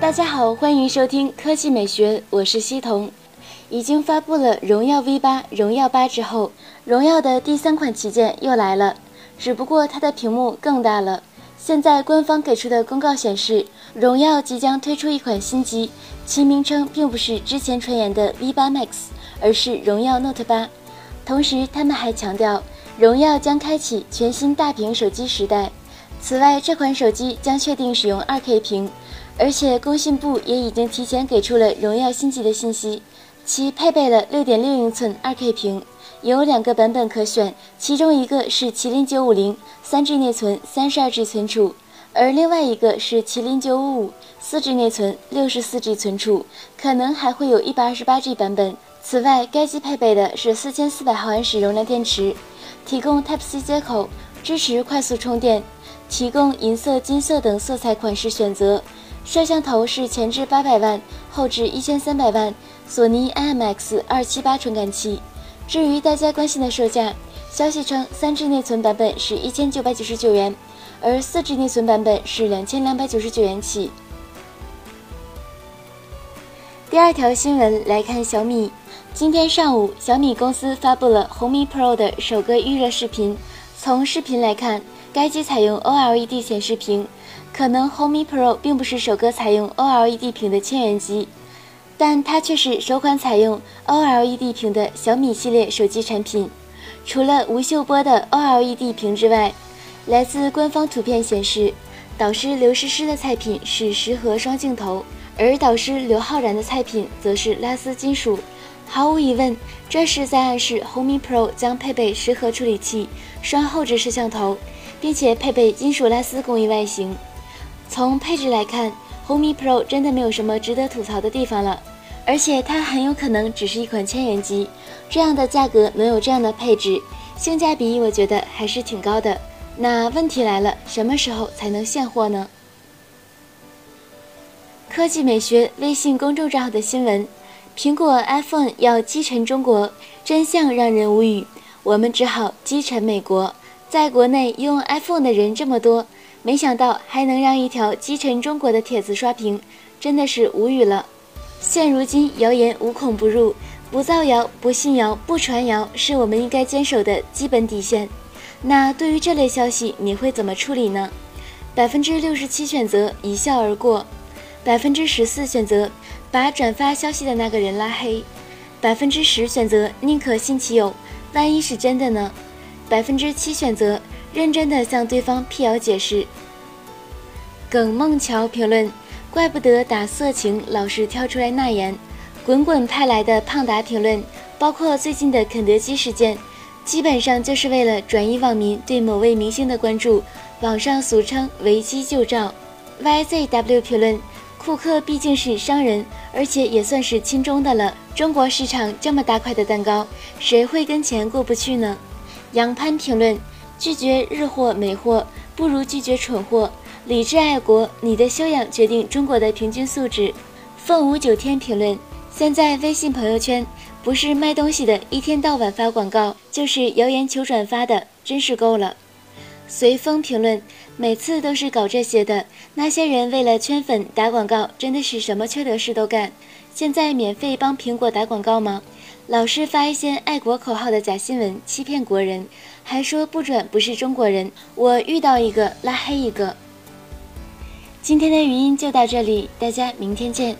大家好，欢迎收听科技美学，我是西彤。已经发布了荣耀 V 八、荣耀八之后，荣耀的第三款旗舰又来了，只不过它的屏幕更大了。现在官方给出的公告显示，荣耀即将推出一款新机，其名称并不是之前传言的 V 八 Max，而是荣耀 Note 八。同时，他们还强调，荣耀将开启全新大屏手机时代。此外，这款手机将确定使用 2K 屏，而且工信部也已经提前给出了荣耀新机的信息。其配备了六点六英寸 2K 屏，有两个版本可选，其中一个是麒麟九五零，三 G 内存，三十二 G 存储，而另外一个是麒麟九五五，四 G 内存，六十四 G 存储，可能还会有一百二十八 G 版本。此外，该机配备的是四千四百毫安时容量电池，提供 Type-C 接口，支持快速充电，提供银色、金色等色彩款式选择。摄像头是前置八百万，后置一千三百万。索尼 IMX 二七八传感器。至于大家关心的售价，消息称，三 G 内存版本是一千九百九十九元，而四 G 内存版本是两千两百九十九元起。第二条新闻来看小米，今天上午，小米公司发布了红米 Pro 的首个预热视频。从视频来看，该机采用 OLED 显示屏，可能红米 Pro 并不是首个采用 OLED 屏的千元机。但它却是首款采用 OLED 屏的小米系列手机产品。除了吴秀波的 OLED 屏之外，来自官方图片显示，导师刘诗诗的菜品是十核双镜头，而导师刘昊然的菜品则是拉丝金属。毫无疑问，这是在暗示红米 Pro 将配备十核处理器、双后置摄像头，并且配备金属拉丝工艺外形。从配置来看，红米 Pro 真的没有什么值得吐槽的地方了。而且它很有可能只是一款千元机，这样的价格能有这样的配置，性价比我觉得还是挺高的。那问题来了，什么时候才能现货呢？科技美学微信公众账号的新闻：苹果 iPhone 要击沉中国，真相让人无语，我们只好击沉美国。在国内用 iPhone 的人这么多，没想到还能让一条击沉中国的帖子刷屏，真的是无语了。现如今，谣言无孔不入，不造谣、不信谣、不传谣，是我们应该坚守的基本底线。那对于这类消息，你会怎么处理呢？百分之六十七选择一笑而过，百分之十四选择把转发消息的那个人拉黑，百分之十选择宁可信其有，万一是真的呢？百分之七选择认真的向对方辟谣解释。耿梦桥评论。怪不得打色情老是跳出来纳言，滚滚派来的胖达评论，包括最近的肯德基事件，基本上就是为了转移网民对某位明星的关注，网上俗称维基旧照。YZW 评论：库克毕竟是商人，而且也算是亲中的了。中国市场这么大块的蛋糕，谁会跟钱过不去呢？杨潘评论：拒绝日货美货，不如拒绝蠢货。理智爱国，你的修养决定中国的平均素质。凤舞九天评论：现在微信朋友圈不是卖东西的，一天到晚发广告，就是谣言求转发的，真是够了。随风评论：每次都是搞这些的，那些人为了圈粉打广告，真的是什么缺德事都干。现在免费帮苹果打广告吗？老是发一些爱国口号的假新闻，欺骗国人，还说不准不是中国人。我遇到一个拉黑一个。今天的语音就到这里，大家明天见。